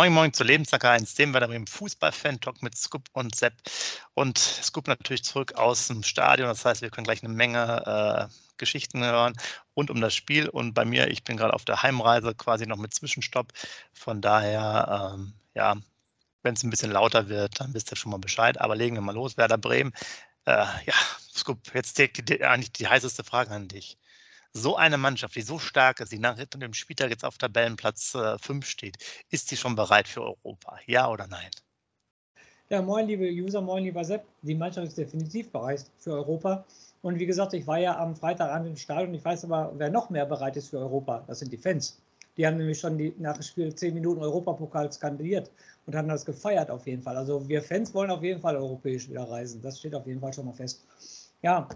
Moin Moin zu Lebenssacker 1, dem wir im Fußball-Fan-Talk mit Scoop und Sepp. Und Scoop natürlich zurück aus dem Stadion. Das heißt, wir können gleich eine Menge äh, Geschichten hören rund um das Spiel. Und bei mir, ich bin gerade auf der Heimreise quasi noch mit Zwischenstopp. Von daher, ähm, ja, wenn es ein bisschen lauter wird, dann wisst ihr schon mal Bescheid. Aber legen wir mal los. Werder Bremen. Äh, ja, Scoop, jetzt die, eigentlich die heißeste Frage an dich so eine Mannschaft, die so stark ist, die nach dem Spieltag jetzt auf Tabellenplatz 5 äh, steht, ist die schon bereit für Europa? Ja oder nein? Ja, moin, liebe User, moin, lieber Sepp. Die Mannschaft ist definitiv bereit für Europa. Und wie gesagt, ich war ja am Freitagabend im Stadion. Ich weiß aber, wer noch mehr bereit ist für Europa, das sind die Fans. Die haben nämlich schon die, nach dem Spiel 10 Minuten Europapokal skandiert und haben das gefeiert auf jeden Fall. Also wir Fans wollen auf jeden Fall europäisch wieder reisen. Das steht auf jeden Fall schon mal fest. Ja,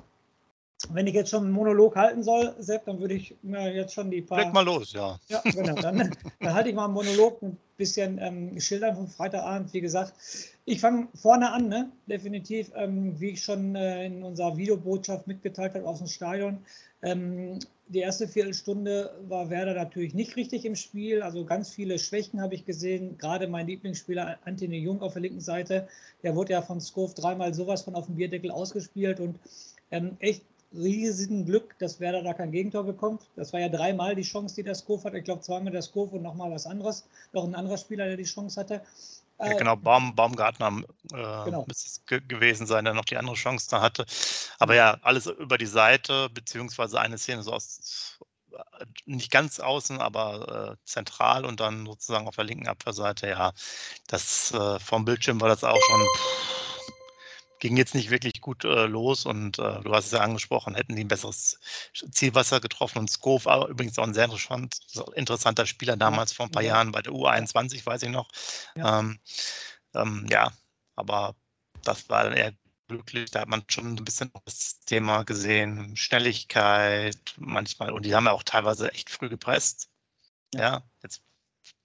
wenn ich jetzt schon einen Monolog halten soll, Sepp, dann würde ich mir jetzt schon die paar. Leg mal los, ja. Ja, genau. Dann, dann halte ich mal einen Monolog, ein bisschen ähm, schildern vom Freitagabend. Wie gesagt, ich fange vorne an, ne? definitiv, ähm, wie ich schon äh, in unserer Videobotschaft mitgeteilt habe aus dem Stadion. Ähm, die erste Viertelstunde war Werder natürlich nicht richtig im Spiel. Also ganz viele Schwächen habe ich gesehen. Gerade mein Lieblingsspieler Antony Jung auf der linken Seite, der wurde ja von Skov dreimal sowas von auf dem Bierdeckel ausgespielt und ähm, echt riesigen Glück, dass Werder da kein Gegentor bekommt. Das war ja dreimal die Chance, die der Skov hatte. Ich glaube, zweimal der Skov und nochmal was anderes. Noch ein anderer Spieler, der die Chance hatte. Ja, äh, genau, Baum, Baumgartner äh, genau. müsste es ge gewesen sein, der noch die andere Chance da hatte. Aber ja, alles über die Seite, beziehungsweise eine Szene so aus, nicht ganz außen, aber äh, zentral und dann sozusagen auf der linken Abwehrseite. Ja, das äh, vom Bildschirm war das auch schon. Pff, ging jetzt nicht wirklich gut äh, los und äh, du hast es ja angesprochen, hätten die ein besseres Zielwasser getroffen und Skov war übrigens auch ein sehr interessant, interessanter Spieler damals vor ein paar ja. Jahren bei der U21, weiß ich noch. Ja, ähm, ähm, ja aber das war dann eher glücklich, da hat man schon ein bisschen das Thema gesehen, Schnelligkeit manchmal und die haben ja auch teilweise echt früh gepresst. Ja, jetzt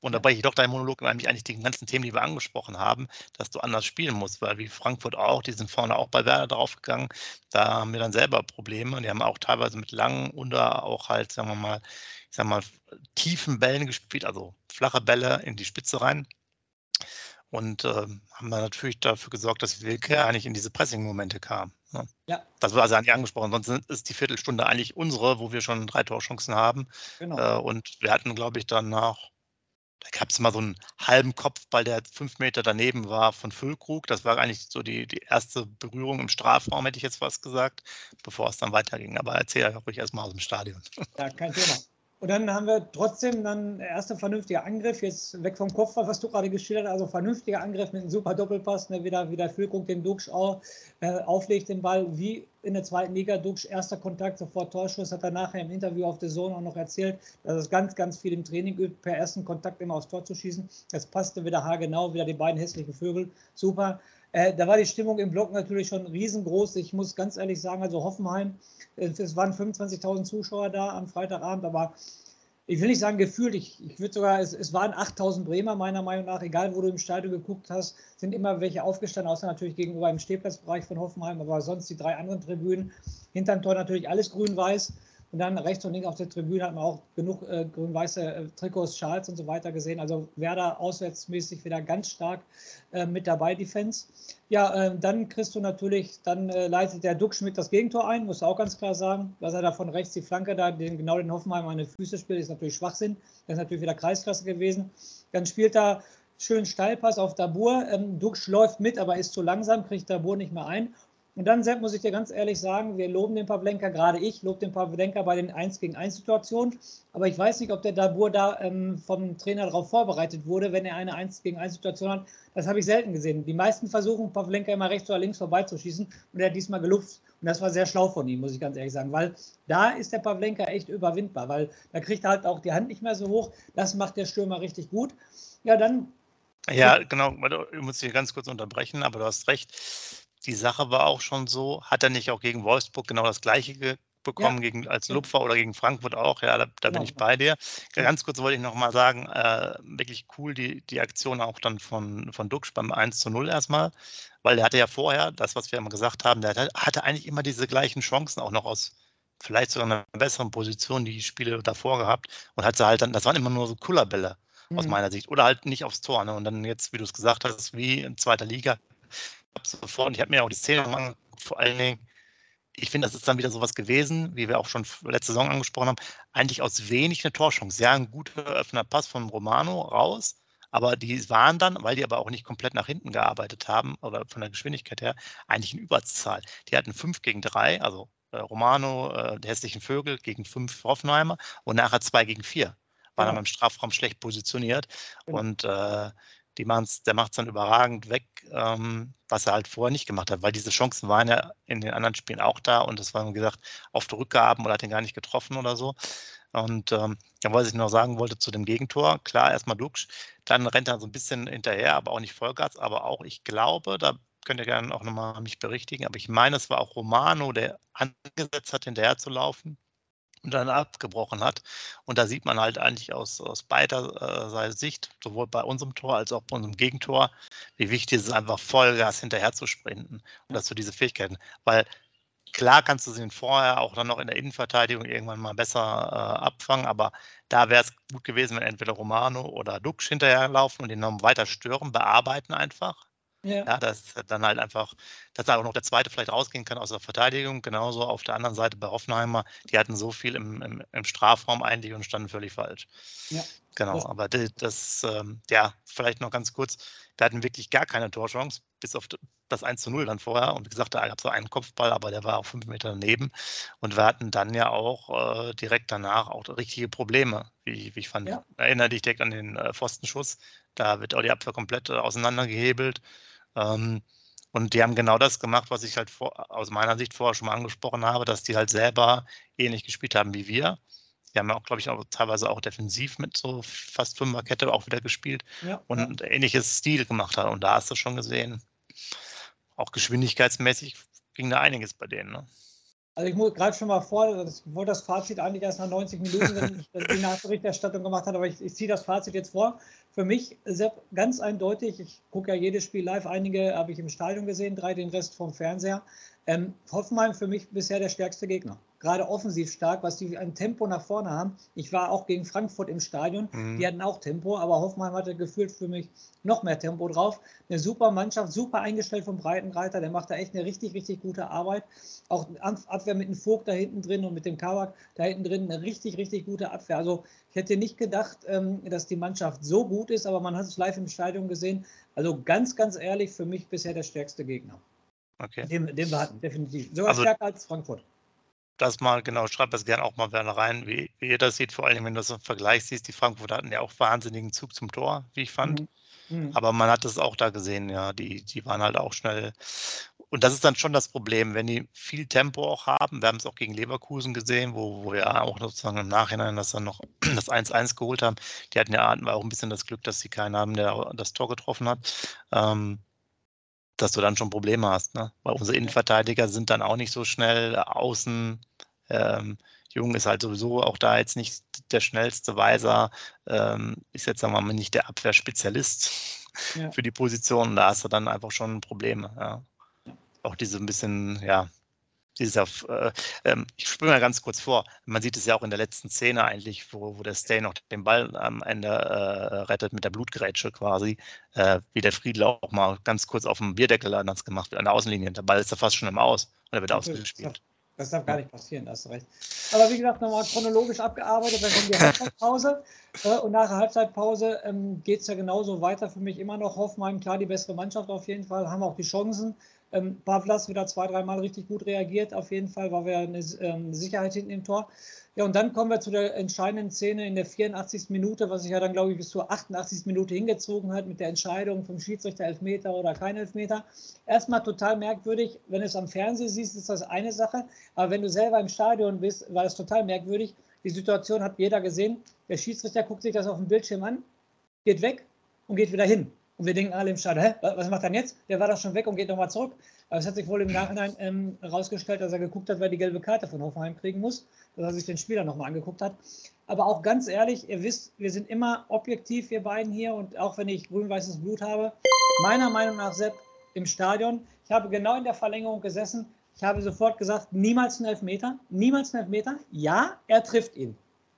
unterbreche ich doch deinen Monolog, weil mich eigentlich die ganzen Themen, die wir angesprochen haben, dass du anders spielen musst, weil wie Frankfurt auch, die sind vorne auch bei Werder draufgegangen, da haben wir dann selber Probleme und die haben auch teilweise mit langen oder auch halt, sagen wir mal, ich sag mal, tiefen Bällen gespielt, also flache Bälle in die Spitze rein. Und äh, haben dann natürlich dafür gesorgt, dass Wilke eigentlich in diese Pressing-Momente kam. Ne? Ja. Das war also eigentlich angesprochen. Sonst ist die Viertelstunde eigentlich unsere, wo wir schon drei Torchancen haben. Genau. Äh, und wir hatten, glaube ich, dann nach da gab es mal so einen halben Kopfball, der fünf Meter daneben war von Füllkrug. Das war eigentlich so die, die erste Berührung im Strafraum, hätte ich jetzt was gesagt, bevor es dann weiterging. Aber erzähl ruhig erstmal aus dem Stadion. Ja, kein Thema. Und dann haben wir trotzdem dann der erste vernünftige Angriff, jetzt weg vom Kopf, was du gerade geschildert hast, also vernünftiger Angriff mit einem super Doppelpass, ne, wieder, wieder Füllkrug den Duxch auch, äh, auflegt den Ball, wie in der zweiten Liga, Duxch erster Kontakt, sofort Torschuss, hat er nachher im Interview auf der Zone auch noch erzählt, dass es ganz, ganz viel im Training übt, per ersten Kontakt immer aufs Tor zu schießen. Das passte wieder haargenau, wieder die beiden hässlichen Vögel, super. Äh, da war die Stimmung im Block natürlich schon riesengroß. Ich muss ganz ehrlich sagen, also Hoffenheim, es waren 25.000 Zuschauer da am Freitagabend, aber ich will nicht sagen gefühlt, ich, ich würde sogar, es, es waren 8000 Bremer meiner Meinung nach, egal wo du im Stadion geguckt hast, sind immer welche aufgestanden, außer natürlich gegenüber im Stehplatzbereich von Hoffenheim, aber sonst die drei anderen Tribünen. Hinterm Tor natürlich alles grün-weiß. Und dann rechts und links auf der Tribüne hat man auch genug äh, grün-weiße äh, Trikots, Schals und so weiter gesehen. Also Werder auswärtsmäßig wieder ganz stark äh, mit dabei, die Fans. Ja, ähm, dann kriegst du natürlich, dann äh, leitet der Duck Schmidt das Gegentor ein, muss auch ganz klar sagen. Dass er da von rechts die Flanke da, den, genau den Hoffenheim an die Füße spielt, ist natürlich Schwachsinn. Das ist natürlich wieder Kreisklasse gewesen. Dann spielt er schön Steilpass auf Dabur. Ähm, Dux läuft mit, aber ist zu langsam, kriegt Dabur nicht mehr ein. Und dann, Sepp, muss ich dir ganz ehrlich sagen, wir loben den Pavlenka, gerade ich lobe den Pavlenka bei den 1 gegen 1 Situationen. Aber ich weiß nicht, ob der Dabur da ähm, vom Trainer darauf vorbereitet wurde, wenn er eine 1 gegen 1 Situation hat. Das habe ich selten gesehen. Die meisten versuchen, Pavlenka immer rechts oder links vorbeizuschießen und er hat diesmal gelupft. Und das war sehr schlau von ihm, muss ich ganz ehrlich sagen, weil da ist der Pavlenka echt überwindbar, weil da kriegt er halt auch die Hand nicht mehr so hoch. Das macht der Stürmer richtig gut. Ja, dann. Ja, genau, ich muss dich ganz kurz unterbrechen, aber du hast recht die Sache war auch schon so, hat er nicht auch gegen Wolfsburg genau das gleiche bekommen, ja. gegen, als Lupfer oder gegen Frankfurt auch? Ja, da, da bin ich bei dir. Ganz kurz wollte ich nochmal sagen, äh, wirklich cool die, die Aktion auch dann von, von Duxch beim 1 zu 0 erstmal, weil der hatte ja vorher, das, was wir immer gesagt haben, der hatte, hatte eigentlich immer diese gleichen Chancen, auch noch aus vielleicht sogar einer besseren Position, die Spiele davor gehabt und hat sie halt dann, das waren immer nur so Kullerbälle aus mhm. meiner Sicht oder halt nicht aufs Tor. Ne? Und dann jetzt, wie du es gesagt hast, wie in zweiter Liga, sofort, und ich habe mir auch die Szene angeguckt, vor allen Dingen, ich finde, das ist dann wieder sowas gewesen, wie wir auch schon letzte Saison angesprochen haben, eigentlich aus wenig eine Torchance. Ja, ein guter öffner Pass von Romano raus, aber die waren dann, weil die aber auch nicht komplett nach hinten gearbeitet haben, oder von der Geschwindigkeit her, eigentlich in Überzahl. Die hatten 5 gegen 3, also äh, Romano, äh, die hässlichen Vögel gegen 5 Hoffenheimer und nachher 2 gegen 4. War ja. dann beim Strafraum schlecht positioniert. Ja. Und äh, die machen's, der macht es dann überragend weg, ähm, was er halt vorher nicht gemacht hat, weil diese Chancen waren ja in den anderen Spielen auch da und das war, wie gesagt, auf der Rückgaben oder hat ihn gar nicht getroffen oder so. Und ähm, ja, was ich noch sagen wollte zu dem Gegentor, klar, erstmal Duxch, dann rennt er so ein bisschen hinterher, aber auch nicht Vollgas, aber auch, ich glaube, da könnt ihr gerne auch nochmal mich berichtigen, aber ich meine, es war auch Romano, der angesetzt hat, hinterher zu laufen und dann abgebrochen hat. Und da sieht man halt eigentlich aus, aus beider äh, Sicht, sowohl bei unserem Tor als auch bei unserem Gegentor, wie wichtig es ist, einfach Vollgas hinterher zu sprinten. Und dass du diese Fähigkeiten, weil klar kannst du sie vorher auch dann noch in der Innenverteidigung irgendwann mal besser äh, abfangen, aber da wäre es gut gewesen, wenn entweder Romano oder Dux hinterherlaufen und ihn noch weiter stören, bearbeiten einfach ja. ja, dass dann halt einfach, dass da auch noch der zweite vielleicht rausgehen kann aus der Verteidigung. Genauso auf der anderen Seite bei Hoffenheimer, die hatten so viel im, im, im Strafraum eigentlich und standen völlig falsch. Ja. Genau, aber das, das ähm, ja, vielleicht noch ganz kurz, wir hatten wirklich gar keine Torchance, bis auf das 1 zu 0 dann vorher. Und wie gesagt, da gab es so einen Kopfball, aber der war auch fünf Meter daneben. Und wir hatten dann ja auch äh, direkt danach auch richtige Probleme, wie, wie ich fand. Ja. Erinnere dich direkt an den äh, Pfostenschuss. Da wird auch die Abwehr komplett äh, auseinandergehebelt. Ähm, und die haben genau das gemacht, was ich halt vor, aus meiner Sicht vorher schon mal angesprochen habe, dass die halt selber ähnlich gespielt haben wie wir. Die haben ja auch, glaube ich, auch teilweise auch defensiv mit so fast Fünferkette auch wieder gespielt ja, und ähnliches Stil gemacht haben. Und da hast du schon gesehen, auch geschwindigkeitsmäßig ging da einiges bei denen. Ne? Also ich muss gerade schon mal vor, ich wollte das Fazit eigentlich erst nach 90 Minuten, wenn ich die Nachberichterstattung gemacht habe, aber ich, ich ziehe das Fazit jetzt vor. Für mich Sepp, ganz eindeutig, ich gucke ja jedes Spiel live, einige habe ich im Stadion gesehen, drei den Rest vom Fernseher. Ähm, Hoffenheim für mich bisher der stärkste Gegner gerade offensiv stark, was die ein Tempo nach vorne haben. Ich war auch gegen Frankfurt im Stadion, mhm. die hatten auch Tempo, aber Hoffmann hatte gefühlt für mich noch mehr Tempo drauf. Eine super Mannschaft, super eingestellt vom Breitenreiter, der macht da echt eine richtig, richtig gute Arbeit. Auch Abwehr mit dem Vogt da hinten drin und mit dem Kabak da hinten drin, eine richtig, richtig gute Abwehr. Also ich hätte nicht gedacht, ähm, dass die Mannschaft so gut ist, aber man hat es live im Stadion gesehen. Also ganz, ganz ehrlich, für mich bisher der stärkste Gegner. Okay. Den, den wir hatten, definitiv. Sogar also, stärker als Frankfurt das mal, genau, schreibt das gerne auch mal gerne rein, wie, wie, ihr das seht, vor allem wenn du das im Vergleich siehst. Die Frankfurter hatten ja auch wahnsinnigen Zug zum Tor, wie ich fand. Mhm. mhm. Aber man hat es auch da gesehen, ja, die, die waren halt auch schnell. Und das ist dann schon das Problem, wenn die viel Tempo auch haben. Wir haben es auch gegen Leverkusen gesehen, wo, wo wir auch sozusagen im Nachhinein das dann noch das 1-1 geholt haben. Die hatten ja auch ein bisschen das Glück, dass sie keinen haben, der das Tor getroffen hat. Ähm, dass du dann schon Probleme hast. Ne? Weil unsere Innenverteidiger sind dann auch nicht so schnell. Außen ähm, Jung ist halt sowieso auch da jetzt nicht der schnellste Weiser, ähm, ist jetzt, sagen wir mal, nicht der Abwehrspezialist ja. für die Position. Da hast du dann einfach schon Probleme. Ja. Auch diese ein bisschen, ja, dieser, äh, äh, ich springe mal ganz kurz vor, man sieht es ja auch in der letzten Szene eigentlich, wo, wo der Stay noch den Ball am Ende äh, rettet mit der Blutgrätsche quasi, äh, wie der Friedler auch mal ganz kurz auf dem Bierdeckel anders gemacht wird, an der Außenlinie. Der Ball ist da fast schon im Aus und er wird ausgespielt. Das darf gar nicht passieren, hast du recht. Aber wie gesagt, nochmal chronologisch abgearbeitet, dann kommt die Halbzeitpause. Äh, und nach der Halbzeitpause ähm, geht es ja genauso weiter für mich immer noch. Hoffenheim, klar, die bessere Mannschaft auf jeden Fall, haben auch die Chancen. Ähm, Pavlas wieder zwei, dreimal richtig gut reagiert, auf jeden Fall, war wir eine ähm, Sicherheit hinten im Tor. Ja, und dann kommen wir zu der entscheidenden Szene in der 84. Minute, was sich ja dann, glaube ich, bis zur 88. Minute hingezogen hat mit der Entscheidung vom Schiedsrichter Elfmeter oder kein Elfmeter. Erstmal total merkwürdig. Wenn du es am Fernsehen siehst, ist das eine Sache. Aber wenn du selber im Stadion bist, war es total merkwürdig. Die Situation hat jeder gesehen. Der Schiedsrichter guckt sich das auf dem Bildschirm an, geht weg und geht wieder hin. Und wir denken alle im Stadion, hä, was macht er jetzt? Der war doch schon weg und geht nochmal zurück. Aber es hat sich wohl im Nachhinein ähm, dass er geguckt hat, wer die gelbe Karte von Hoffenheim kriegen muss, dass er sich den Spieler nochmal angeguckt hat. Aber auch ganz ehrlich, ihr wisst, wir sind immer objektiv, wir beiden hier. Und auch wenn ich grün-weißes Blut habe, meiner Meinung nach, Sepp, im Stadion, ich habe genau in der Verlängerung gesessen. Ich habe sofort gesagt, niemals ein Elfmeter, niemals ein Elfmeter. Ja, er trifft ihn.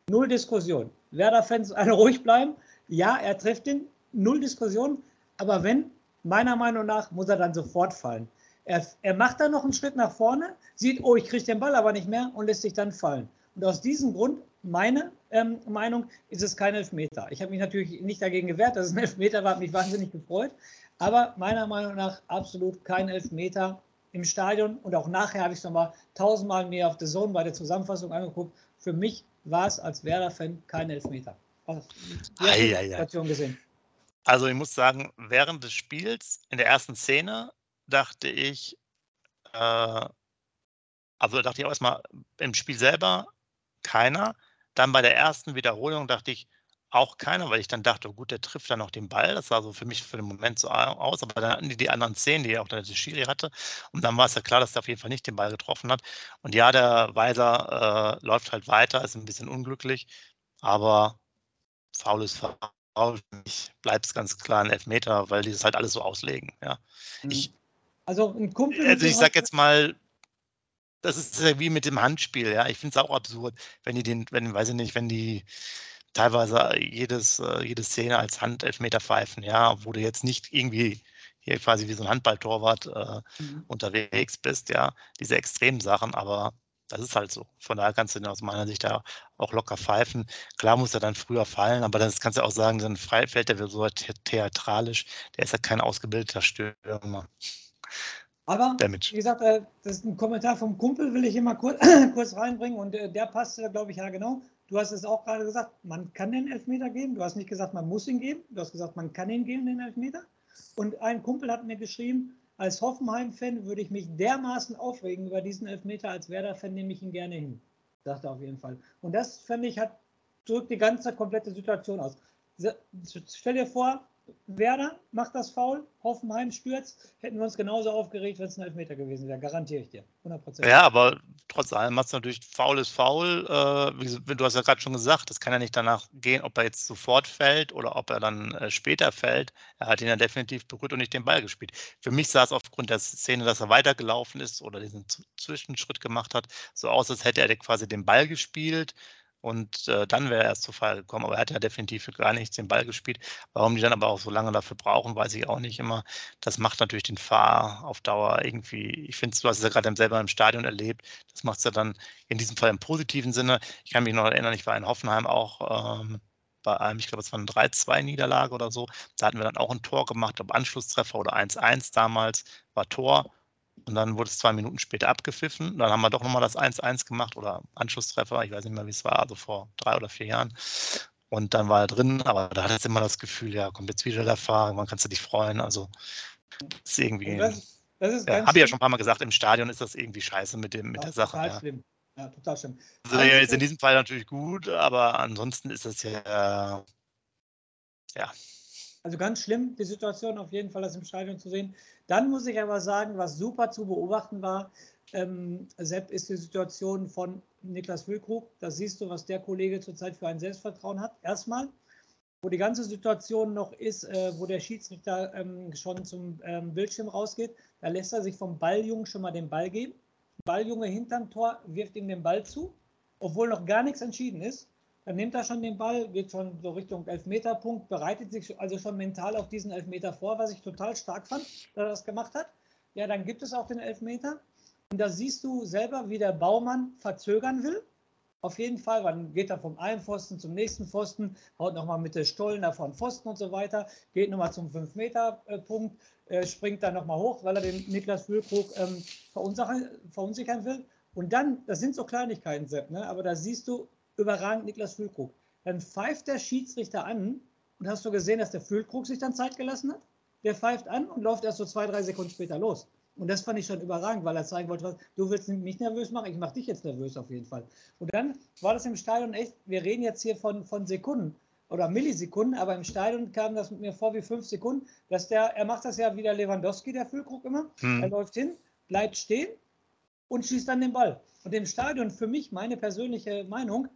Null Diskussion. Werder-Fans alle ruhig bleiben. Ja, er trifft ihn. Null Diskussion. Aber wenn, meiner Meinung nach, muss er dann sofort fallen. Er, er macht dann noch einen Schritt nach vorne, sieht, oh, ich kriege den Ball aber nicht mehr und lässt sich dann fallen. Und aus diesem Grund, meine ähm, Meinung, ist es kein Elfmeter. Ich habe mich natürlich nicht dagegen gewehrt, dass es ein Elfmeter war, hat mich wahnsinnig gefreut. Aber meiner Meinung nach absolut kein Elfmeter im Stadion. Und auch nachher habe ich es nochmal tausendmal mehr auf der Zone bei der Zusammenfassung angeguckt. Für mich war es als Werder-Fan kein Elfmeter. Also, die Situation gesehen. Also ich muss sagen, während des Spiels, in der ersten Szene, dachte ich, äh, also dachte ich auch erstmal im Spiel selber keiner. Dann bei der ersten Wiederholung dachte ich auch keiner, weil ich dann dachte, oh gut, der trifft dann noch den Ball. Das sah so für mich für den Moment so aus. Aber dann hatten die die anderen Szenen, die auch der Schiri hatte. Und dann war es ja klar, dass der auf jeden Fall nicht den Ball getroffen hat. Und ja, der Weiser äh, läuft halt weiter, ist ein bisschen unglücklich. Aber faul ist faul bleibt es ganz klar ein Elfmeter, weil die das halt alles so auslegen. Ja. Mhm. Ich, also ein Kumpel. Also ich sag jetzt mal, das ist ja wie mit dem Handspiel, ja. Ich finde es auch absurd, wenn die den, wenn, weiß ich nicht, wenn die teilweise jedes, äh, jede Szene als Handelfmeter pfeifen, ja, wo du jetzt nicht irgendwie hier quasi wie so ein Handballtorwart äh, mhm. unterwegs bist, ja, diese extremen Sachen, aber das ist halt so. Von daher kannst du den aus meiner Sicht da auch locker pfeifen. Klar muss er dann früher fallen, aber das kannst du auch sagen, dann fällt der so theatralisch. Der ist ja kein ausgebildeter Stürmer. Aber, Damage. wie gesagt, äh, das ist ein Kommentar vom Kumpel, will ich immer kurz, kurz reinbringen und äh, der passt, glaube ich, ja genau. Du hast es auch gerade gesagt, man kann den Elfmeter geben. Du hast nicht gesagt, man muss ihn geben. Du hast gesagt, man kann ihn geben, den Elfmeter. Und ein Kumpel hat mir geschrieben, als Hoffenheim-Fan würde ich mich dermaßen aufregen über diesen Elfmeter, als Werder-Fan nehme ich ihn gerne hin. Er auf jeden Fall. Und das, finde ich, hat, drückt die ganze komplette Situation aus. Stell dir vor, Werder macht das Faul, Hoffenheim stürzt, hätten wir uns genauso aufgeregt, wenn es ein Elfmeter gewesen wäre, garantiere ich dir. 100%. Ja, aber trotz allem hat es natürlich faul ist faul. Äh, du hast ja gerade schon gesagt, das kann ja nicht danach gehen, ob er jetzt sofort fällt oder ob er dann äh, später fällt. Er hat ihn ja definitiv berührt und nicht den Ball gespielt. Für mich sah es aufgrund der Szene, dass er weitergelaufen ist oder diesen Zwischenschritt gemacht hat, so aus, als hätte er quasi den Ball gespielt und äh, dann wäre er erst zu Fall gekommen. Aber er hat ja definitiv gar nichts den Ball gespielt. Warum die dann aber auch so lange dafür brauchen, weiß ich auch nicht immer. Das macht natürlich den Fahr auf Dauer irgendwie. Ich finde, du hast es ja gerade selber im Stadion erlebt. Das macht es ja dann in diesem Fall im positiven Sinne. Ich kann mich noch erinnern, ich war in Hoffenheim auch. Ähm, bei einem, ich glaube, es war eine 3-2-Niederlage oder so. Da hatten wir dann auch ein Tor gemacht, ob Anschlusstreffer oder 1-1 damals, war Tor. Und dann wurde es zwei Minuten später abgepfiffen. Dann haben wir doch nochmal das 1-1 gemacht oder Anschlusstreffer. Ich weiß nicht mehr, wie es war, also vor drei oder vier Jahren. Und dann war er drin, aber da hat jetzt immer das Gefühl, ja, kommt jetzt wieder der Fahrer, man kannst du dich freuen. Also, ist irgendwie. Das, das ja, Habe ich ja schon ein paar Mal gesagt, im Stadion ist das irgendwie scheiße mit, dem, mit der Sache. Total ja. schlimm. Ja, total schlimm. Also, also, jetzt in diesem Fall natürlich gut, aber ansonsten ist das ja. Ja, also ganz schlimm, die Situation auf jeden Fall, das im Stadion zu sehen. Dann muss ich aber sagen, was super zu beobachten war, ähm, Sepp, ist die Situation von Niklas Füllkrug. Da siehst du, was der Kollege zurzeit für ein Selbstvertrauen hat. Erstmal, wo die ganze Situation noch ist, äh, wo der Schiedsrichter ähm, schon zum ähm, Bildschirm rausgeht, da lässt er sich vom Balljungen schon mal den Ball geben. Balljunge hinterm Tor wirft ihm den Ball zu, obwohl noch gar nichts entschieden ist. Dann nimmt er schon den Ball, geht schon so Richtung Elfmeterpunkt, bereitet sich also schon mental auf diesen Elfmeter vor, was ich total stark fand, dass er das gemacht hat. Ja, dann gibt es auch den Elfmeter. Und da siehst du selber, wie der Baumann verzögern will. auf jeden Fall. Man geht dann vom einen Pfosten zum nächsten Pfosten, haut nochmal mit der Stollen davon Pfosten und so weiter, geht nochmal zum 5-Meter-Punkt, äh, springt dann nochmal hoch, weil er den Niklas Füllkrug ähm, verunsichern, verunsichern will. Und dann, das sind so Kleinigkeiten, Sepp, ne? aber da siehst du überragend Niklas Füllkrug. Dann pfeift der Schiedsrichter an und hast du gesehen, dass der Füllkrug sich dann Zeit gelassen hat? Der pfeift an und läuft erst so zwei, drei Sekunden später los. Und das fand ich schon überragend, weil er zeigen wollte, du willst mich nervös machen, ich mache dich jetzt nervös auf jeden Fall. Und dann war das im Stadion echt, wir reden jetzt hier von, von Sekunden oder Millisekunden, aber im Stadion kam das mit mir vor wie fünf Sekunden, dass der, er macht das ja wie der Lewandowski, der Füllkrug immer. Hm. Er läuft hin, bleibt stehen und schießt dann den Ball. Und im Stadion, für mich, meine persönliche Meinung,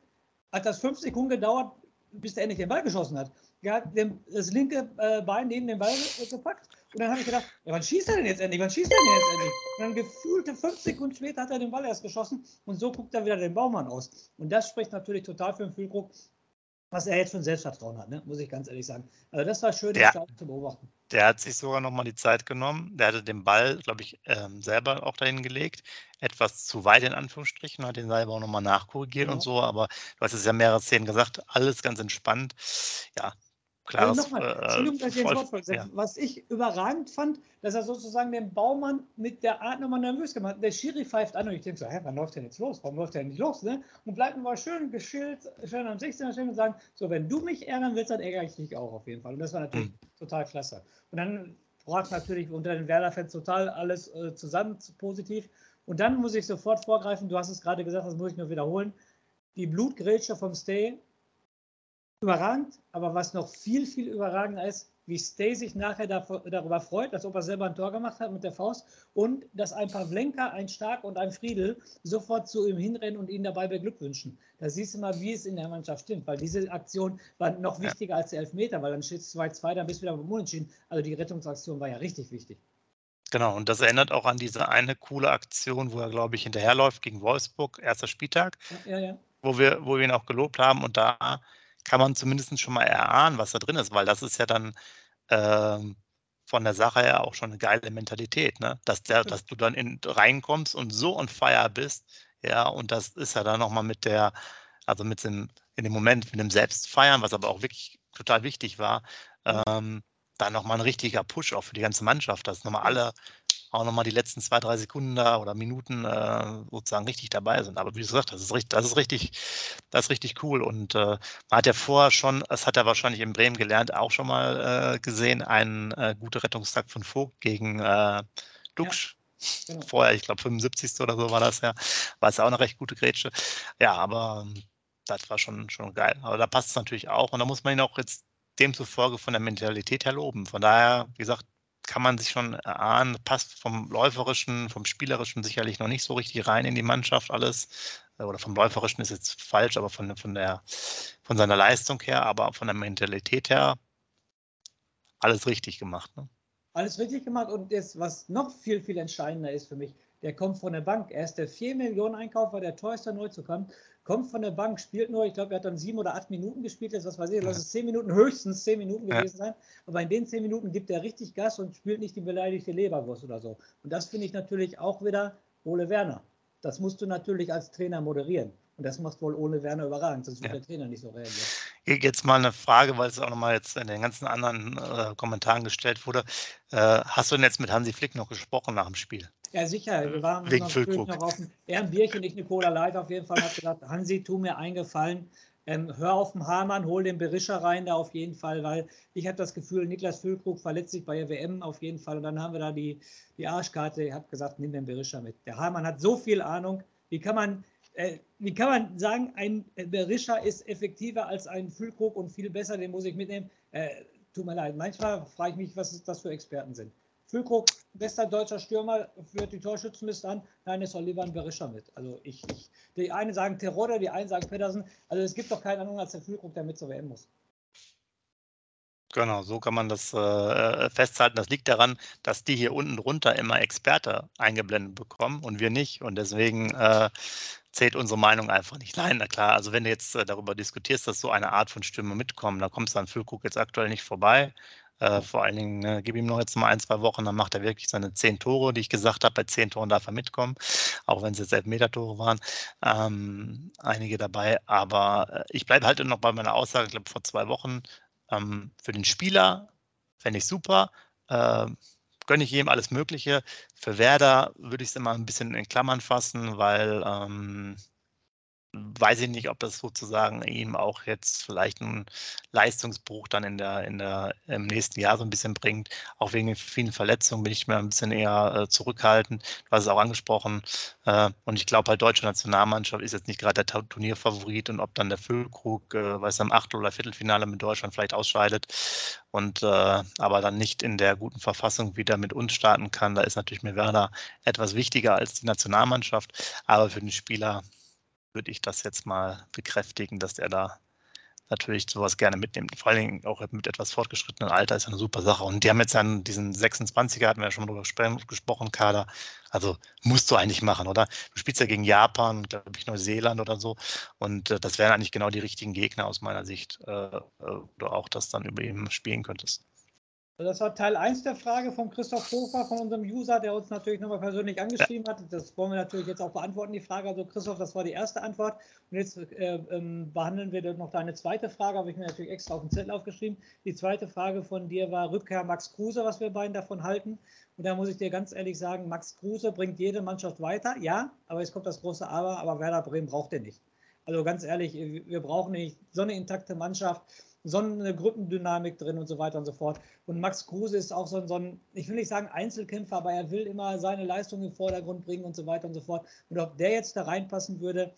hat das fünf Sekunden gedauert, bis der endlich den Ball geschossen hat. Er hat das linke äh, Bein neben den Ball gepackt und dann habe ich gedacht, ja, wann schießt er denn jetzt endlich? Wann schießt er denn jetzt endlich? Und dann gefühlte fünf Sekunden später hat er den Ball erst geschossen und so guckt er wieder den Baumann aus. Und das spricht natürlich total für den Füllkrug, was er jetzt für ein Selbstvertrauen hat, ne? muss ich ganz ehrlich sagen. Also das war schön, der, zu beobachten. Der hat sich sogar nochmal die Zeit genommen. Der hatte den Ball, glaube ich, ähm, selber auch dahin gelegt. Etwas zu weit in Anführungsstrichen, hat den selber auch nochmal nachkorrigiert ja. und so. Aber du hast es ja mehrere Szenen gesagt, alles ganz entspannt. Ja, Klar, also nochmal, äh, Entschuldigung, dass ich ins Wort folge. Ja. Was ich überragend fand, dass er sozusagen den Baumann mit der Art nochmal nervös gemacht hat. Der Schiri pfeift an und ich denke so, hä, wann läuft der jetzt los? Warum läuft der nicht los? Ne? Und bleibt mal schön geschillt, schön am 16er stehen und sagen, so, wenn du mich ärgern willst, dann ärgere ich dich auch auf jeden Fall. Und das war natürlich mhm. total klasse. Und dann brach natürlich unter den Werder-Fans total alles äh, zusammen positiv. Und dann muss ich sofort vorgreifen, du hast es gerade gesagt, das muss ich nur wiederholen. Die Blutgrätsche vom Stay überragend, aber was noch viel, viel überragender ist, wie Stay sich nachher darüber freut, als ob er selber ein Tor gemacht hat mit der Faust und dass ein Pavlenka, ein Stark und ein Friedel sofort zu ihm hinrennen und ihn dabei beglückwünschen. Da siehst du mal, wie es in der Mannschaft stimmt, weil diese Aktion war noch wichtiger ja. als der Elfmeter, weil dann steht es 2-2, dann bist du wieder beim Unentschieden. Also die Rettungsaktion war ja richtig wichtig. Genau, und das erinnert auch an diese eine coole Aktion, wo er, glaube ich, hinterherläuft gegen Wolfsburg, erster Spieltag, ja, ja, Wo, wir, wo wir ihn auch gelobt haben und da kann man zumindest schon mal erahnen, was da drin ist, weil das ist ja dann ähm, von der Sache her auch schon eine geile Mentalität, ne? Dass der, dass du dann in, reinkommst und so on fire bist, ja, und das ist ja dann nochmal mit der, also mit dem, in dem Moment mit dem Selbstfeiern, was aber auch wirklich total wichtig war, ähm, dann nochmal ein richtiger Push auch für die ganze Mannschaft, dass nochmal alle auch nochmal die letzten zwei, drei Sekunden da oder Minuten äh, sozusagen richtig dabei sind. Aber wie du gesagt hast, das ist richtig, das ist richtig, das ist richtig cool. Und äh, man hat ja vorher schon, das hat er wahrscheinlich in Bremen gelernt, auch schon mal äh, gesehen, einen äh, gute Rettungstag von Vogt gegen äh, Duxch. Ja. Genau. Vorher, ich glaube 75. oder so war das ja, war es ja auch eine recht gute Grätsche. Ja, aber ähm, das war schon, schon geil. Aber da passt es natürlich auch und da muss man ihn auch jetzt demzufolge von der Mentalität her loben. Von daher, wie gesagt, kann man sich schon erahnen, passt vom Läuferischen, vom Spielerischen sicherlich noch nicht so richtig rein in die Mannschaft alles. Oder vom Läuferischen ist jetzt falsch, aber von, von, der, von seiner Leistung her, aber von der Mentalität her alles richtig gemacht. Ne? Alles richtig gemacht und das, was noch viel, viel entscheidender ist für mich, der kommt von der Bank. Er ist der 4 Millionen Einkäufer, der teuerste Neuzugang kommt von der Bank, spielt nur, ich glaube, er hat dann sieben oder acht Minuten gespielt, jetzt was weiß ich, lass es zehn Minuten, höchstens zehn Minuten gewesen sein. Aber in den zehn Minuten gibt er richtig Gas und spielt nicht die beleidigte Leberwurst oder so. Und das finde ich natürlich auch wieder Ole Werner. Das musst du natürlich als Trainer moderieren. Und das macht wohl ohne Werner überragend, sonst wird ja. der Trainer nicht so reagieren. Jetzt mal eine Frage, weil es auch nochmal jetzt in den ganzen anderen äh, Kommentaren gestellt wurde. Äh, hast du denn jetzt mit Hansi Flick noch gesprochen nach dem Spiel? Ja, sicher. Wir waren Wegen noch, noch auf dem, er ein Bierchen, nicht eine Cola Light auf jeden Fall. Hat gesagt, Hansi, tu mir eingefallen. Ähm, hör auf den Hamann, hol den Berischer rein da auf jeden Fall, weil ich habe das Gefühl, Niklas Füllkrug verletzt sich bei der WM auf jeden Fall. Und dann haben wir da die, die Arschkarte. Ich habe gesagt, nimm den Berischer mit. Der Hamann hat so viel Ahnung. Wie kann man, äh, wie kann man sagen, ein Berischer ist effektiver als ein Füllkrug und viel besser, den muss ich mitnehmen? Äh, tut mir leid. Manchmal frage ich mich, was das für Experten sind. Füllkrug, bester deutscher Stürmer, führt die Torschützenliste an. Nein, es soll lieber ein Berischer mit. Also ich, ich, die einen sagen Terodde, die einen sagen Pedersen. Also es gibt doch keinen anderen als der Füllkrug, der mit zur WM muss. Genau, so kann man das äh, festhalten. Das liegt daran, dass die hier unten drunter immer Experte eingeblendet bekommen und wir nicht. Und deswegen äh, zählt unsere Meinung einfach nicht. Nein, na klar, also wenn du jetzt äh, darüber diskutierst, dass so eine Art von Stimme mitkommen, da kommst du an Füllkrug jetzt aktuell nicht vorbei. Äh, vor allen Dingen, ne, gib ihm noch jetzt mal ein, zwei Wochen, dann macht er wirklich seine zehn Tore, die ich gesagt habe. Bei zehn Toren darf er mitkommen, auch wenn es jetzt Elfmeter-Tore waren. Ähm, einige dabei. Aber äh, ich bleibe halt noch bei meiner Aussage, ich glaube, vor zwei Wochen. Ähm, für den Spieler fände ich super. Äh, gönne ich jedem alles Mögliche. Für Werder würde ich es immer ein bisschen in Klammern fassen, weil ähm, weiß ich nicht, ob das sozusagen ihm auch jetzt vielleicht einen Leistungsbruch dann in der, in der, im nächsten Jahr so ein bisschen bringt. Auch wegen vielen Verletzungen bin ich mir ein bisschen eher äh, zurückhaltend. Du hast es auch angesprochen. Äh, und ich glaube halt, deutsche Nationalmannschaft ist jetzt nicht gerade der Turnierfavorit und ob dann der Füllkrug, äh, weiß am Achtel- oder Viertelfinale mit Deutschland vielleicht ausscheidet und äh, aber dann nicht in der guten Verfassung wieder mit uns starten kann, da ist natürlich mir Werder etwas wichtiger als die Nationalmannschaft. Aber für den Spieler würde ich das jetzt mal bekräftigen, dass er da natürlich sowas gerne mitnimmt. Vor allen Dingen auch mit etwas fortgeschrittenen Alter ist eine super Sache. Und die haben jetzt dann diesen 26er, hatten wir ja schon drüber gesprochen, Kader. Also musst du eigentlich machen, oder? Du spielst ja gegen Japan, glaube ich, Neuseeland oder so. Und äh, das wären eigentlich genau die richtigen Gegner aus meiner Sicht, äh, äh oder auch das dann über ihn spielen könntest. Das war Teil 1 der Frage von Christoph Hofer, von unserem User, der uns natürlich nochmal persönlich angeschrieben hat. Das wollen wir natürlich jetzt auch beantworten, die Frage. Also Christoph, das war die erste Antwort. Und jetzt äh, ähm, behandeln wir noch deine zweite Frage, habe ich mir natürlich extra auf den Zettel aufgeschrieben. Die zweite Frage von dir war Rückkehr Max Kruse, was wir beiden davon halten. Und da muss ich dir ganz ehrlich sagen, Max Kruse bringt jede Mannschaft weiter, ja, aber jetzt kommt das große Aber, aber Werder Bremen braucht er nicht. Also ganz ehrlich, wir brauchen nicht so eine intakte Mannschaft so eine Gruppendynamik drin und so weiter und so fort. Und Max Kruse ist auch so ein, so ein, ich will nicht sagen Einzelkämpfer, aber er will immer seine Leistung im Vordergrund bringen und so weiter und so fort. Und ob der jetzt da reinpassen würde,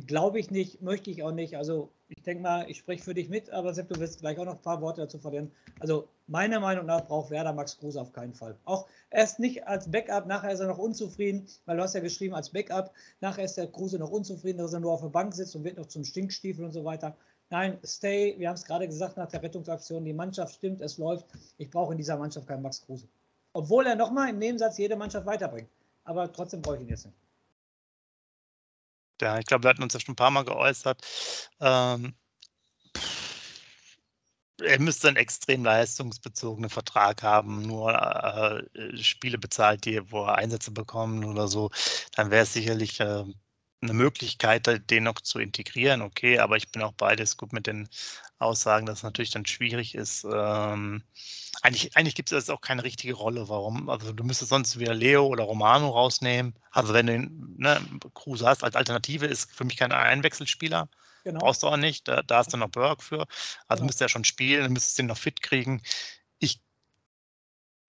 glaube ich nicht, möchte ich auch nicht. Also ich denke mal, ich spreche für dich mit, aber Sepp, du wirst gleich auch noch ein paar Worte dazu verlieren. Also meiner Meinung nach braucht Werder Max Kruse auf keinen Fall. Auch erst nicht als Backup, nachher ist er noch unzufrieden, weil du hast ja geschrieben als Backup, nachher ist der Kruse noch unzufrieden, dass er nur auf der Bank sitzt und wird noch zum Stinkstiefel und so weiter. Nein, stay, wir haben es gerade gesagt nach der Rettungsaktion, die Mannschaft stimmt, es läuft. Ich brauche in dieser Mannschaft keinen Max Kruse. Obwohl er nochmal im Nebensatz jede Mannschaft weiterbringt. Aber trotzdem brauche ich ihn jetzt nicht. Ja, ich glaube, wir hatten uns ja schon ein paar Mal geäußert. Ähm, er müsste einen extrem leistungsbezogenen Vertrag haben, nur äh, Spiele bezahlt, die, wo er Einsätze bekommen oder so. Dann wäre es sicherlich äh, eine Möglichkeit, den noch zu integrieren, okay, aber ich bin auch beides gut mit den Aussagen, dass es natürlich dann schwierig ist. Ähm, eigentlich eigentlich gibt es jetzt auch keine richtige Rolle. Warum? Also du müsstest sonst wieder Leo oder Romano rausnehmen. Also wenn du ne, Kruse hast als Alternative, ist für mich kein Einwechselspieler. Genau. Brauchst du auch nicht. Da, da hast du noch Berg für. Also genau. müsste er schon spielen, dann müsstest du ihn noch fit kriegen. Ich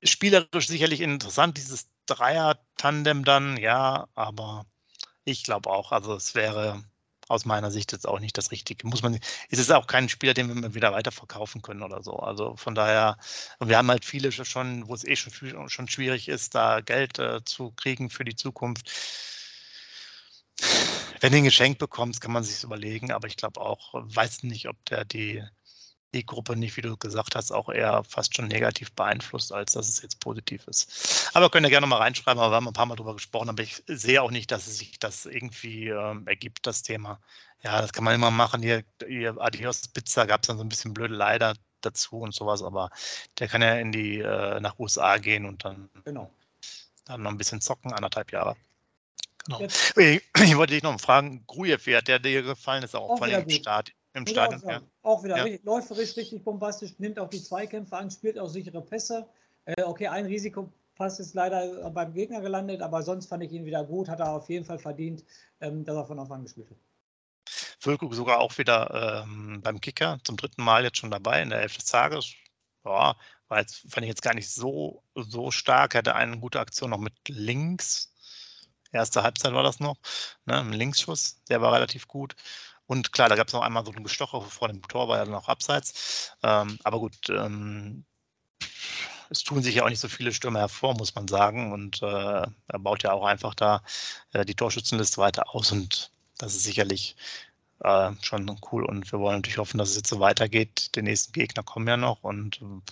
spielerisch sicherlich interessant, dieses Dreier-Tandem dann, ja, aber ich glaube auch. Also es wäre aus meiner Sicht jetzt auch nicht das Richtige. Muss man, ist es auch kein Spieler, den wir wieder weiterverkaufen können oder so. Also von daher, wir haben halt viele schon, wo es eh schon, schon schwierig ist, da Geld äh, zu kriegen für die Zukunft. Wenn du ein Geschenk bekommst, kann man sich überlegen, aber ich glaube auch, weiß nicht, ob der die die Gruppe nicht, wie du gesagt hast, auch eher fast schon negativ beeinflusst, als dass es jetzt positiv ist. Aber könnt ihr gerne mal reinschreiben, aber wir haben ein paar Mal drüber gesprochen, aber ich sehe auch nicht, dass es sich das irgendwie äh, ergibt, das Thema. Ja, das kann man immer machen. Hier, hier Adios Pizza gab es dann so ein bisschen blöde Leider dazu und sowas, aber der kann ja in die äh, nach USA gehen und dann, genau. dann noch ein bisschen zocken, anderthalb Jahre. Genau. Ich, ich, wollte dich noch fragen, Grujew, wie hat der dir gefallen? Ist auch, auch allem im Start im Stadion. Auch, ja. auch wieder ja. richtig, läuferisch richtig bombastisch, nimmt auch die Zweikämpfe an, spielt auch sichere Pässe. Äh, okay, ein Risikopass ist leider beim Gegner gelandet, aber sonst fand ich ihn wieder gut, hat er auf jeden Fall verdient, ähm, dass er von Anfang an gespielt hat. Füllkrug sogar auch wieder ähm, beim Kicker, zum dritten Mal jetzt schon dabei in der Elf des Tages. Ja, war jetzt, fand ich jetzt gar nicht so, so stark. Hatte eine gute Aktion noch mit links. Erste Halbzeit war das noch. Ne, ein Linksschuss, der war relativ gut. Und klar, da gab es noch einmal so ein Gestocher vor dem Tor, war ja dann auch abseits. Ähm, aber gut, ähm, es tun sich ja auch nicht so viele Stürmer hervor, muss man sagen. Und äh, er baut ja auch einfach da äh, die Torschützenliste weiter aus. Und das ist sicherlich äh, schon cool. Und wir wollen natürlich hoffen, dass es jetzt so weitergeht. Die nächsten Gegner kommen ja noch. Und äh,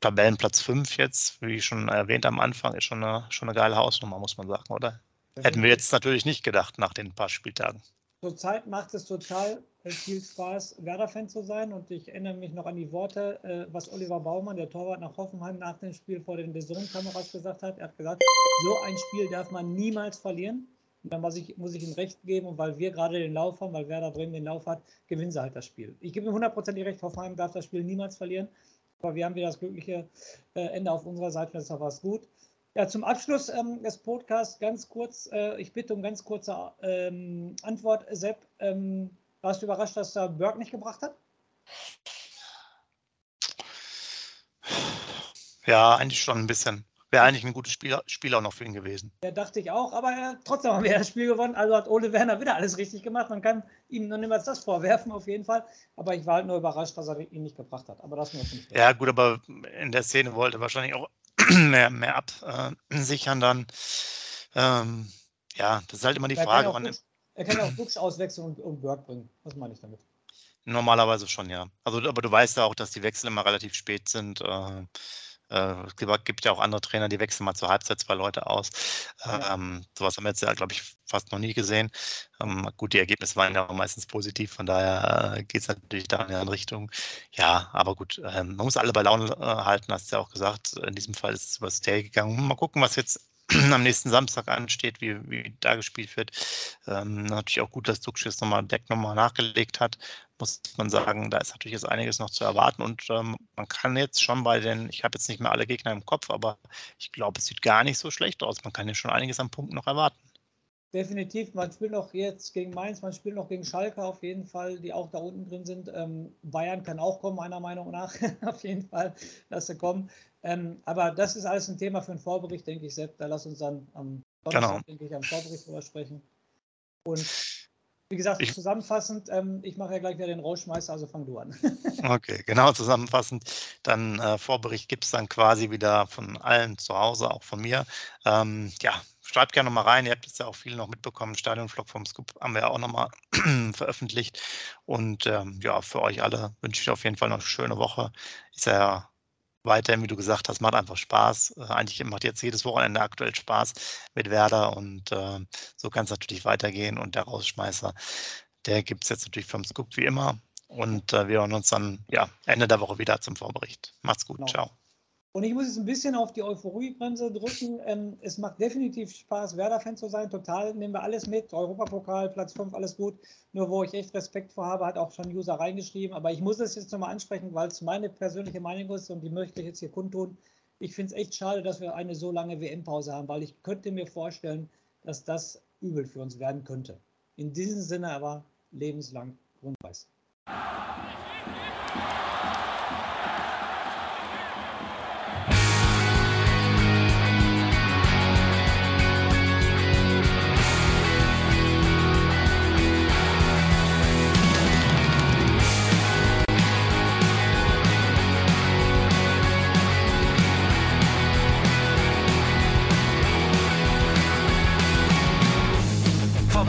Tabellenplatz 5 jetzt, wie schon erwähnt am Anfang, ist schon eine, schon eine geile Hausnummer, muss man sagen, oder? Hätten wir jetzt natürlich nicht gedacht nach den paar Spieltagen. Zurzeit macht es total äh, viel Spaß, Werder-Fan zu sein. Und ich erinnere mich noch an die Worte, äh, was Oliver Baumann, der Torwart nach Hoffenheim, nach dem Spiel vor den Saisonkameras gesagt hat. Er hat gesagt, so ein Spiel darf man niemals verlieren. Und dann muss ich, muss ich ihm recht geben. Und weil wir gerade den Lauf haben, weil Werder Bremen den Lauf hat, gewinnen sie halt das Spiel. Ich gebe ihm hundertprozentig recht, Hoffenheim darf das Spiel niemals verlieren. Aber wir haben wieder das glückliche äh, Ende auf unserer Seite. Das war was gut. Ja, zum Abschluss ähm, des Podcasts ganz kurz, äh, ich bitte um ganz kurze ähm, Antwort. Sepp, ähm, warst du überrascht, dass er Berg nicht gebracht hat? Ja, eigentlich schon ein bisschen. Wäre eigentlich ein gutes Spiel, Spiel auch noch für ihn gewesen. Ja, dachte ich auch, aber er, trotzdem haben wir das Spiel gewonnen. Also hat Ole Werner wieder alles richtig gemacht. Man kann ihm noch niemals das vorwerfen, auf jeden Fall. Aber ich war halt nur überrascht, dass er ihn nicht gebracht hat. Aber das nur nicht. Ja, gut, aber in der Szene wollte wahrscheinlich auch mehr, mehr absichern dann. Ähm, ja, das ist halt immer die er Frage. Kann er kann ja auch Duxch auswechseln und, und Berg bringen. Was meine ich damit? Normalerweise schon, ja. Also, aber du weißt ja auch, dass die Wechsel immer relativ spät sind. Äh, es gibt ja auch andere Trainer, die wechseln mal zur Halbzeit zwei Leute aus. Ja. Ähm, sowas haben wir jetzt ja, glaube ich, fast noch nie gesehen. Ähm, gut, die Ergebnisse waren ja auch meistens positiv, von daher äh, geht es natürlich da in eine Richtung. Ja, aber gut, ähm, man muss alle bei Laune äh, halten, hast du ja auch gesagt. In diesem Fall ist es übers Tail gegangen. Mal gucken, was jetzt am nächsten Samstag ansteht, wie, wie da gespielt wird. Ähm, natürlich auch gut, dass jetzt nochmal Deck nochmal nachgelegt hat. Muss man sagen, da ist natürlich jetzt einiges noch zu erwarten und ähm, man kann jetzt schon bei den, ich habe jetzt nicht mehr alle Gegner im Kopf, aber ich glaube, es sieht gar nicht so schlecht aus. Man kann ja schon einiges am Punkt noch erwarten definitiv. Man spielt noch jetzt gegen Mainz, man spielt noch gegen Schalke auf jeden Fall, die auch da unten drin sind. Ähm, Bayern kann auch kommen, meiner Meinung nach. auf jeden Fall, dass sie kommen. Ähm, aber das ist alles ein Thema für einen Vorbericht, denke ich, Sepp. Da lass uns dann am Donnerstag, genau. denke ich, am Vorbericht drüber sprechen. Und wie gesagt, ich, zusammenfassend, ähm, ich mache ja gleich wieder den Rauschmeister, also fang du an. okay, genau zusammenfassend. Dann äh, Vorbericht gibt es dann quasi wieder von allen zu Hause, auch von mir. Ähm, ja, schreibt gerne nochmal rein. Ihr habt jetzt ja auch viele noch mitbekommen. Stadionvlog vom Scoop haben wir ja auch nochmal veröffentlicht. Und ähm, ja, für euch alle wünsche ich auf jeden Fall noch eine schöne Woche. Ist ja weiterhin, wie du gesagt hast, macht einfach Spaß. Äh, eigentlich macht jetzt jedes Wochenende aktuell Spaß mit Werder und äh, so kann es natürlich weitergehen. Und der Rausschmeißer, der gibt es jetzt natürlich vom Scoop wie immer. Und äh, wir hören uns dann ja, Ende der Woche wieder zum Vorbericht. Macht's gut. Genau. Ciao. Und ich muss jetzt ein bisschen auf die Euphoriebremse drücken. Ähm, es macht definitiv Spaß, Werder-Fan zu sein. Total nehmen wir alles mit. Europapokal, Platz 5, alles gut. Nur wo ich echt Respekt vor habe, hat auch schon User reingeschrieben. Aber ich muss es jetzt nochmal ansprechen, weil es meine persönliche Meinung ist und die möchte ich jetzt hier kundtun. Ich finde es echt schade, dass wir eine so lange WM-Pause haben, weil ich könnte mir vorstellen, dass das übel für uns werden könnte. In diesem Sinne aber lebenslang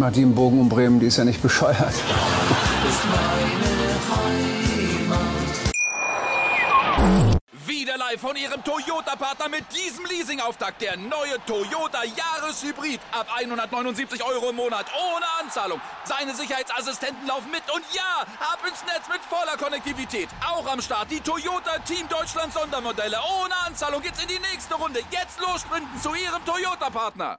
Macht die einen Bogen um Bremen, die ist ja nicht bescheuert. Wieder live von Ihrem Toyota-Partner mit diesem Leasing-Auftakt. Der neue Toyota Jahreshybrid. Ab 179 Euro im Monat. Ohne Anzahlung. Seine Sicherheitsassistenten laufen mit. Und ja, ab ins Netz mit voller Konnektivität. Auch am Start die Toyota Team Deutschland Sondermodelle. Ohne Anzahlung geht's in die nächste Runde. Jetzt los sprinten zu Ihrem Toyota-Partner.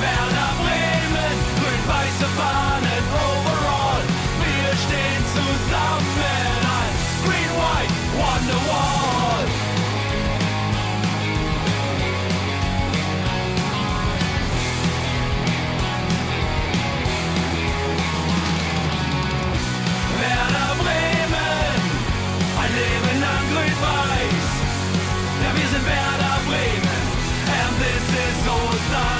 Werder Bremen, grün-weiße Fahnen overall. Wir stehen zusammen als Green-White Wonderwall. Werder Bremen, ein Leben lang grün-weiß. Ja, wir sind Werder Bremen, and this is Osterdeich.